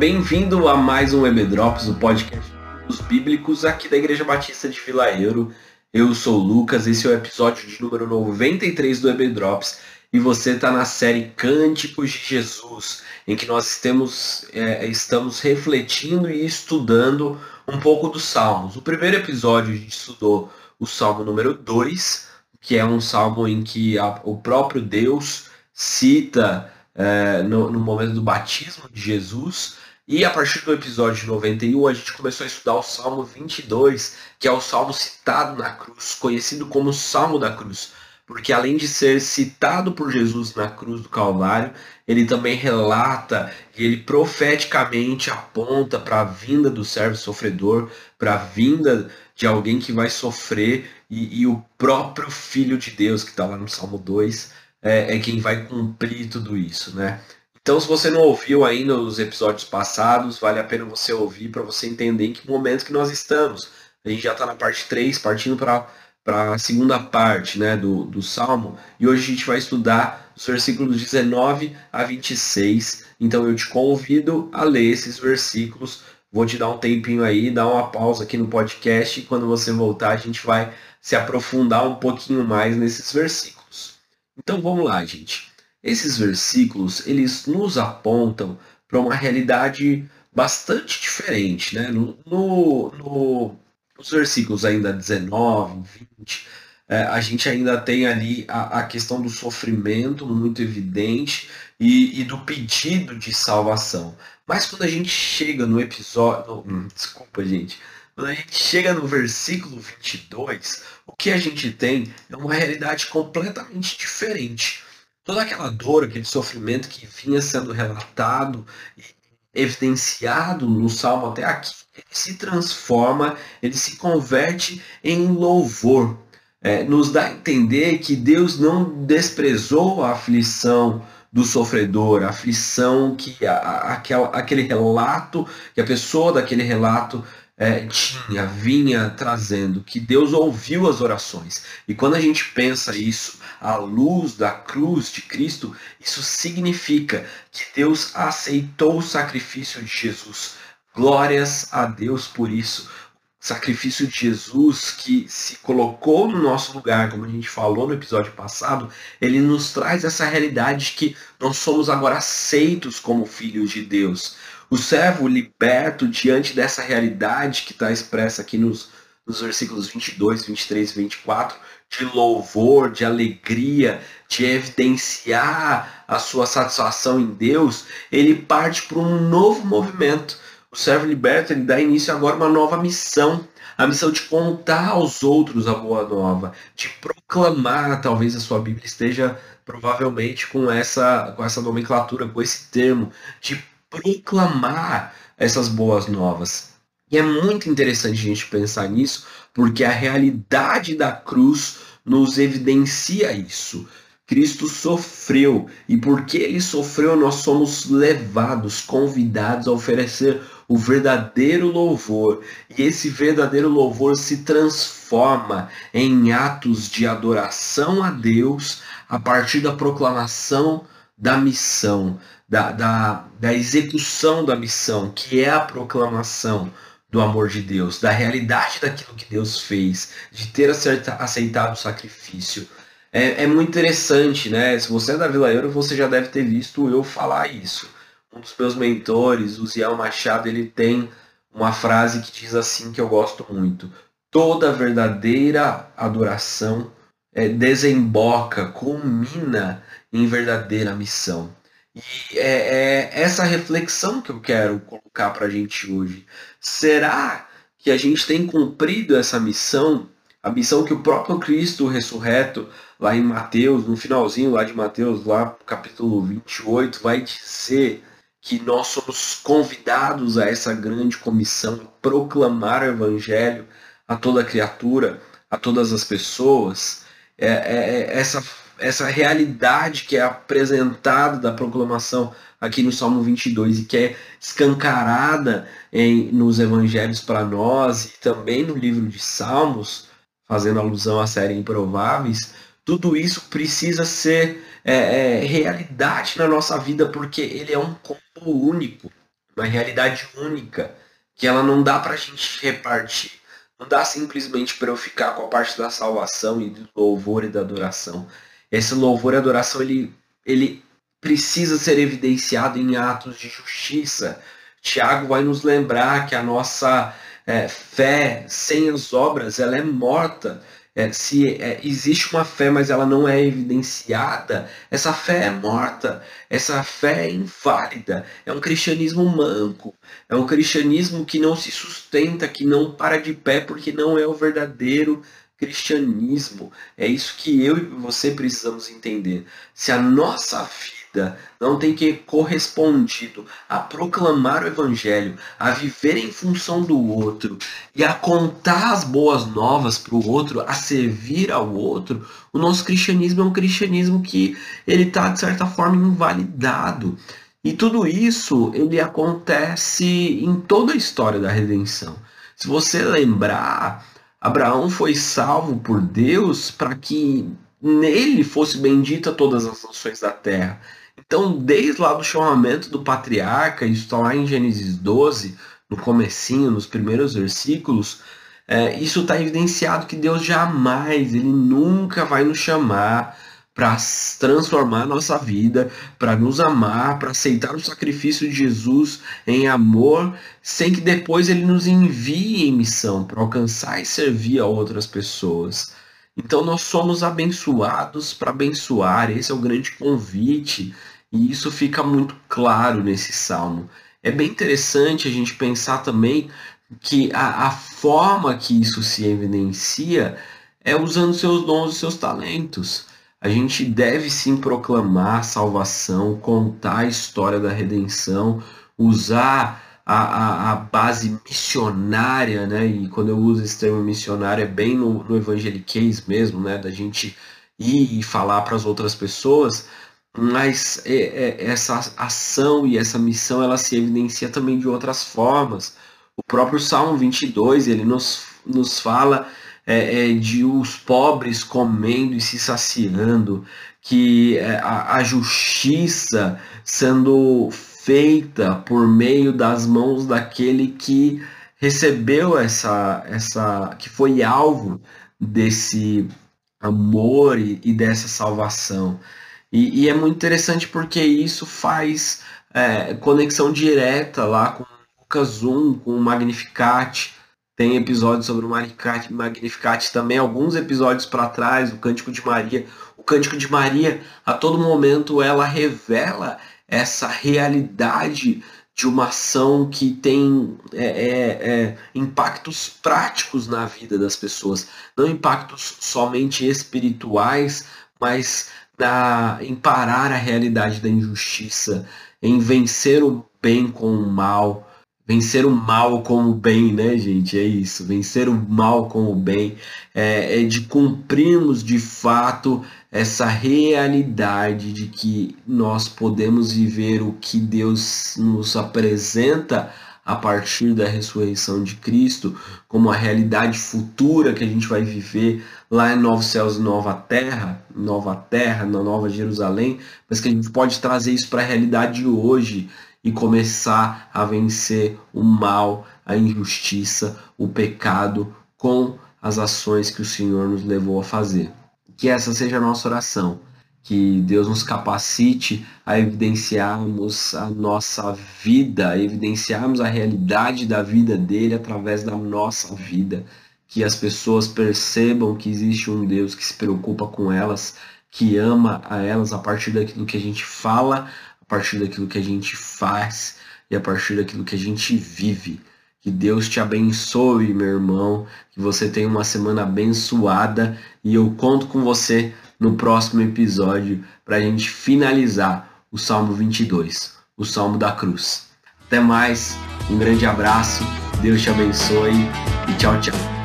Bem-vindo a mais um EB Drops, o podcast dos bíblicos aqui da Igreja Batista de Vila Euro. Eu sou o Lucas, esse é o episódio de número 93 do EB Drops e você está na série Cânticos de Jesus, em que nós estamos, é, estamos refletindo e estudando um pouco dos Salmos. O primeiro episódio a gente estudou o Salmo número 2, que é um salmo em que a, o próprio Deus cita é, no, no, momento do batismo de Jesus. E a partir do episódio 91, a gente começou a estudar o Salmo 22, que é o salmo citado na cruz, conhecido como Salmo da Cruz. Porque além de ser citado por Jesus na cruz do Calvário, ele também relata e ele profeticamente aponta para a vinda do servo sofredor, para a vinda de alguém que vai sofrer, e, e o próprio Filho de Deus, que está lá no Salmo 2, é, é quem vai cumprir tudo isso, né? Então, se você não ouviu ainda os episódios passados, vale a pena você ouvir para você entender em que momento que nós estamos. A gente já está na parte 3, partindo para a segunda parte né, do, do Salmo, e hoje a gente vai estudar os versículos 19 a 26. Então, eu te convido a ler esses versículos. Vou te dar um tempinho aí, dar uma pausa aqui no podcast, e quando você voltar, a gente vai se aprofundar um pouquinho mais nesses versículos. Então vamos lá, gente. Esses versículos, eles nos apontam para uma realidade bastante diferente, né? No, no, no, nos versículos ainda 19, 20, é, a gente ainda tem ali a, a, questão do sofrimento muito evidente e, e, do pedido de salvação. Mas quando a gente chega no episódio. Hum, desculpa, gente. Quando a gente chega no versículo 22, o que a gente tem é uma realidade completamente diferente. Toda aquela dor, aquele sofrimento que vinha sendo relatado e evidenciado no Salmo até aqui, ele se transforma, ele se converte em louvor. É, nos dá a entender que Deus não desprezou a aflição do sofredor, a aflição que a, a, aquele relato, que a pessoa daquele relato é, tinha, vinha trazendo, que Deus ouviu as orações. E quando a gente pensa isso à luz da cruz de Cristo, isso significa que Deus aceitou o sacrifício de Jesus. Glórias a Deus por isso. sacrifício de Jesus que se colocou no nosso lugar, como a gente falou no episódio passado, ele nos traz essa realidade de que nós somos agora aceitos como filhos de Deus. O servo liberto diante dessa realidade que está expressa aqui nos, nos versículos 22, 23 e 24, de louvor, de alegria, de evidenciar a sua satisfação em Deus, ele parte para um novo movimento. O servo liberto ele dá início agora a uma nova missão, a missão de contar aos outros a boa nova, de proclamar, talvez a sua Bíblia esteja provavelmente com essa com essa nomenclatura, com esse termo, de proclamar essas boas novas. E é muito interessante a gente pensar nisso, porque a realidade da cruz nos evidencia isso. Cristo sofreu, e porque ele sofreu, nós somos levados, convidados a oferecer o verdadeiro louvor. E esse verdadeiro louvor se transforma em atos de adoração a Deus a partir da proclamação da missão, da, da, da execução da missão, que é a proclamação do amor de Deus, da realidade daquilo que Deus fez, de ter aceitado o sacrifício. É, é muito interessante, né? Se você é da Vila Euro, você já deve ter visto eu falar isso. Um dos meus mentores, o Ziel Machado, ele tem uma frase que diz assim que eu gosto muito. Toda verdadeira adoração é, desemboca, culmina em verdadeira missão. E é, é essa reflexão que eu quero colocar para a gente hoje. Será que a gente tem cumprido essa missão? A missão que o próprio Cristo ressurreto, lá em Mateus, no finalzinho lá de Mateus, lá capítulo 28, vai dizer que nós somos convidados a essa grande comissão, proclamar o Evangelho a toda criatura, a todas as pessoas. É, é, é essa essa realidade que é apresentada da proclamação aqui no Salmo 22 e que é escancarada em, nos evangelhos para nós e também no livro de Salmos, fazendo alusão à série Improváveis, tudo isso precisa ser é, é, realidade na nossa vida porque ele é um combo único. uma realidade única, que ela não dá para a gente repartir. Não dá simplesmente para eu ficar com a parte da salvação e do louvor e da adoração. Esse louvor e adoração ele, ele precisa ser evidenciado em atos de justiça. Tiago vai nos lembrar que a nossa é, fé sem as obras ela é morta. É, se é, existe uma fé, mas ela não é evidenciada, essa fé é morta, essa fé é inválida, é um cristianismo manco, é um cristianismo que não se sustenta, que não para de pé, porque não é o verdadeiro cristianismo. É isso que eu e você precisamos entender. Se a nossa vida não tem que correspondido a proclamar o evangelho, a viver em função do outro e a contar as boas novas para o outro, a servir ao outro, o nosso cristianismo é um cristianismo que ele está de certa forma invalidado. E tudo isso ele acontece em toda a história da redenção. Se você lembrar, Abraão foi salvo por Deus para que nele fosse bendita todas as nações da terra. Então, desde lá do chamamento do patriarca, isso está lá em Gênesis 12, no comecinho, nos primeiros versículos, é, isso está evidenciado que Deus jamais, Ele nunca vai nos chamar para transformar nossa vida, para nos amar, para aceitar o sacrifício de Jesus em amor, sem que depois Ele nos envie em missão para alcançar e servir a outras pessoas. Então nós somos abençoados para abençoar, esse é o grande convite e isso fica muito claro nesse salmo. É bem interessante a gente pensar também que a, a forma que isso se evidencia é usando seus dons e seus talentos. A gente deve sim proclamar a salvação, contar a história da redenção, usar a, a, a, base missionária, né? E quando eu uso esse termo missionário é bem no, no evangeliquez mesmo, né? Da gente ir e falar para as outras pessoas, mas é, é, essa ação e essa missão ela se evidencia também de outras formas. O próprio Salmo 22 ele nos, nos fala é, é, de os pobres comendo e se saciando, que é, a, a justiça sendo feita por meio das mãos daquele que recebeu essa, essa que foi alvo desse amor e, e dessa salvação. E, e é muito interessante porque isso faz é, conexão direta lá com Lucas 1, com o Magnificat. Tem episódios sobre o Magnificat também, alguns episódios para trás, o Cântico de Maria. O Cântico de Maria, a todo momento, ela revela essa realidade de uma ação que tem é, é, é, impactos práticos na vida das pessoas, não impactos somente espirituais, mas da, em parar a realidade da injustiça, em vencer o bem com o mal, vencer o mal com o bem, né, gente? É isso, vencer o mal com o bem, é, é de cumprirmos de fato essa realidade de que nós podemos viver o que Deus nos apresenta a partir da ressurreição de Cristo, como a realidade futura que a gente vai viver lá em Novos Céus e Nova Terra, Nova Terra, na Nova Jerusalém, mas que a gente pode trazer isso para a realidade de hoje e começar a vencer o mal, a injustiça, o pecado com as ações que o Senhor nos levou a fazer. Que essa seja a nossa oração que Deus nos capacite a evidenciarmos a nossa vida, a evidenciarmos a realidade da vida dele através da nossa vida, que as pessoas percebam que existe um Deus que se preocupa com elas, que ama a elas a partir daquilo que a gente fala, partir daquilo que a gente faz e a partir daquilo que a gente vive. Que Deus te abençoe, meu irmão, que você tenha uma semana abençoada e eu conto com você no próximo episódio para a gente finalizar o Salmo 22, o Salmo da Cruz. Até mais, um grande abraço, Deus te abençoe e tchau, tchau.